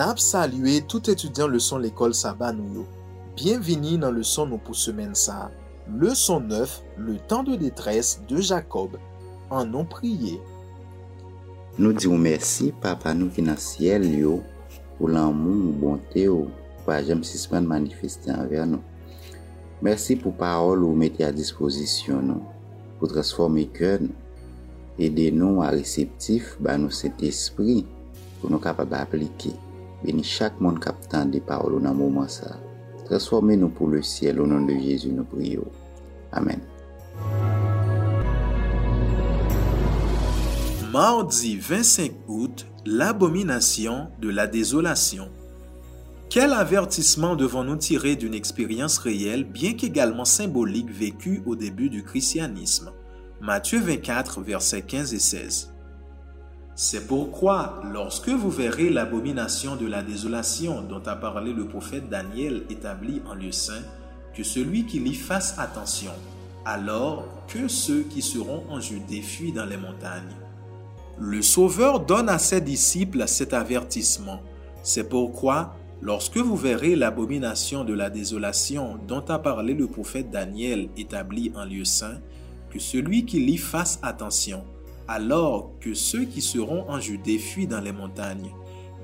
Nap salye tout etudyan leson l'ekol saba nou yo. Bienveni nan leson nou pou semen sa. Leson 9, le tan de detresse de Jacob. An nou priye. Nou di ou mersi papa nou ki nan siel yo pou lan moun ou bonte yo pou a jem sisman manifeste anver nou. Mersi pou parol ou mette a disposisyon nou, pou transforme kèr nou, ede nou a reseptif ba nou set espri pou nou kapab aplike. Beni chak moun kapitan de parol ou nan mouman sa. Transforme nou pou le siel ou nan de Jezu nou priyo. Amen. Mardi 25 août, l'abomination de la désolation. Quel avertissement devons-nous tirer d'une expérience réelle, bien qu'également symbolique, vécue au début du christianisme? Matthieu 24, versets 15 et 16. C'est pourquoi, lorsque vous verrez l'abomination de la désolation dont a parlé le prophète Daniel établi en lieu saint, que celui qui lit fasse attention, alors que ceux qui seront en Judée fuient dans les montagnes. Le Sauveur donne à ses disciples cet avertissement. C'est pourquoi, lorsque vous verrez l'abomination de la désolation dont a parlé le prophète Daniel établi en lieu saint, que celui qui lit fasse attention, alors que ceux qui seront en Judée fuient dans les montagnes.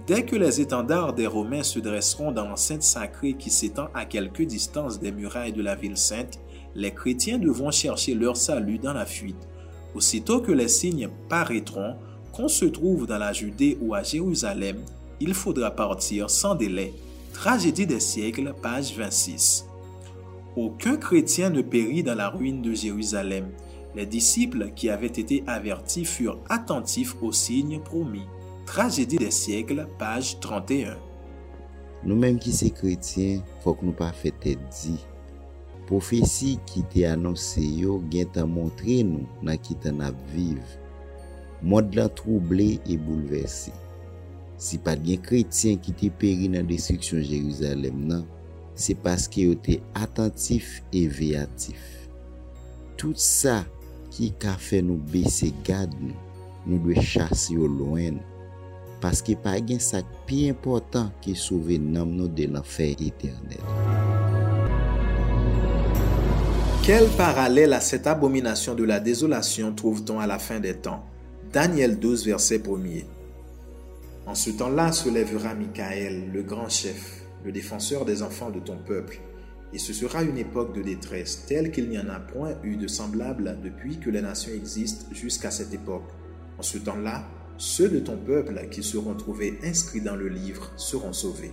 Dès que les étendards des Romains se dresseront dans l'enceinte sacrée qui s'étend à quelque distance des murailles de la ville sainte, les chrétiens devront chercher leur salut dans la fuite. Aussitôt que les signes paraîtront, qu'on se trouve dans la Judée ou à Jérusalem, il faudra partir sans délai. Tragédie des siècles, page 26. Aucun chrétien ne périt dans la ruine de Jérusalem. Les disciples qui avaient été avertis furent attentifs aux signes promis. Tragédie des siècles, page 31. Nou menm ki se kretien, fok nou pa fete di. Profesi ki te anonse yo gen ta montre nou nan ki tan ap vive. Mod lan trouble e bouleverse. Si pat gen kretien ki te peri nan destriksyon Jeruzalem nan, se paske yo te atentif e veyatif. Tout sa ki ka fe nou bese gad nou, nou dwe chase yo loen. Paske pa gen sak pi important ki souve nam de l'anfer eternel. Quel parallèle à cette abomination de la désolation trouve-t-on à la fin des temps? Daniel 12, verset 1er. En ce temps-là se lèvera Michael, le grand chef, le défenseur des enfants de ton peuple, et ce sera une époque de détresse telle qu'il n'y en a point eu de semblable depuis que les nations existent jusqu'à cette époque. En ce temps-là, ceux de ton peuple qui seront trouvés inscrits dans le livre seront sauvés.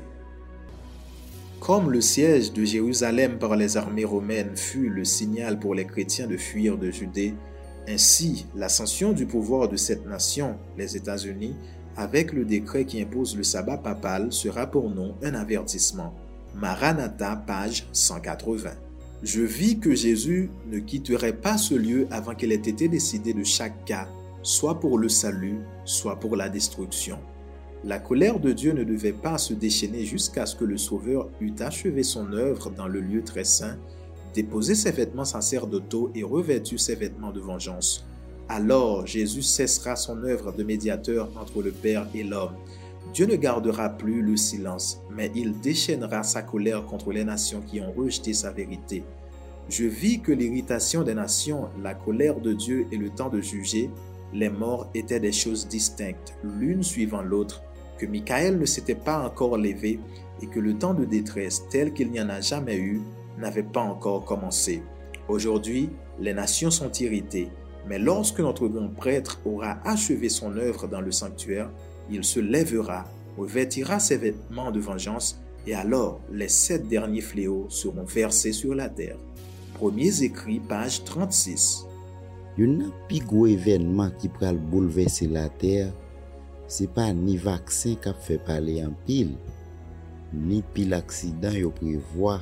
Comme le siège de Jérusalem par les armées romaines fut le signal pour les chrétiens de fuir de Judée, ainsi l'ascension du pouvoir de cette nation, les États-Unis, avec le décret qui impose le sabbat papal sera pour nous un avertissement. Maranatha, page 180. Je vis que Jésus ne quitterait pas ce lieu avant qu'il ait été décidé de chaque cas, soit pour le salut, soit pour la destruction. La colère de Dieu ne devait pas se déchaîner jusqu'à ce que le Sauveur eût achevé son œuvre dans le lieu très saint, déposé ses vêtements sacerdotaux et revêtu ses vêtements de vengeance. Alors Jésus cessera son œuvre de médiateur entre le Père et l'homme. Dieu ne gardera plus le silence, mais il déchaînera sa colère contre les nations qui ont rejeté sa vérité. Je vis que l'irritation des nations, la colère de Dieu et le temps de juger, les morts étaient des choses distinctes, l'une suivant l'autre, que Michael ne s'était pas encore levé et que le temps de détresse tel qu'il n'y en a jamais eu n'avait pas encore commencé. Aujourd'hui, les nations sont irritées, mais lorsque notre grand prêtre aura achevé son œuvre dans le sanctuaire, il se lèvera, revêtira ses vêtements de vengeance, et alors les sept derniers fléaux seront versés sur la terre. Premiers écrits, page 36. Yon nan pi gwo evenman ki pral boulevesse la ter, se pa ni vaksin kap fe pale an pil, ni pil aksidan yo prevoa,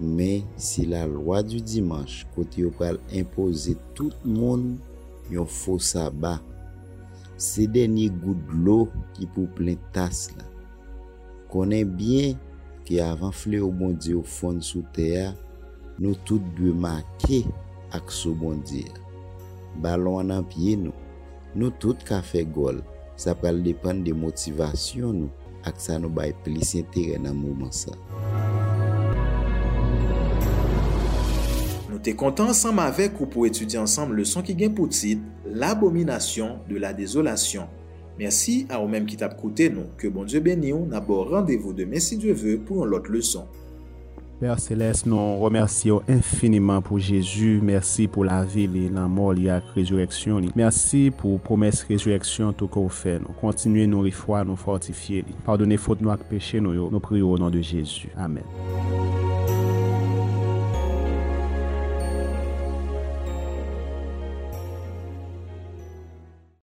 men se la lwa du dimanche kote yo pral impose tout moun yon fosa ba se denye goud lo ki pou plen tas la. Konen bien ki avan fle ou bondye ou fon sou teya, nou tout dwe make ak sou bondye. Balon nan pye nou, nou tout ka fe gol, sa pral depan de motivasyon nou ak sa nou bay plis entere nan mouman sa. Te kontan ansam avek ou pou etudi ansam leson ki gen pou tit, l'abominasyon de la dezolasyon. Mersi a ou menm ki tap koute nou, ke bon Diyo beni ou nabo randevou demen si Diyo ve pou an lot leson. Père Céleste, nous remercions infiniment pour Jésus. Merci pour la vie, la mort, la résurrection. Merci pour promesse résurrection tout qu'on fait. Nous continuez nos foi, nous fortifier. Pardonnez faute nous et péché nous. Nous prions au nom de Jésus. Amen.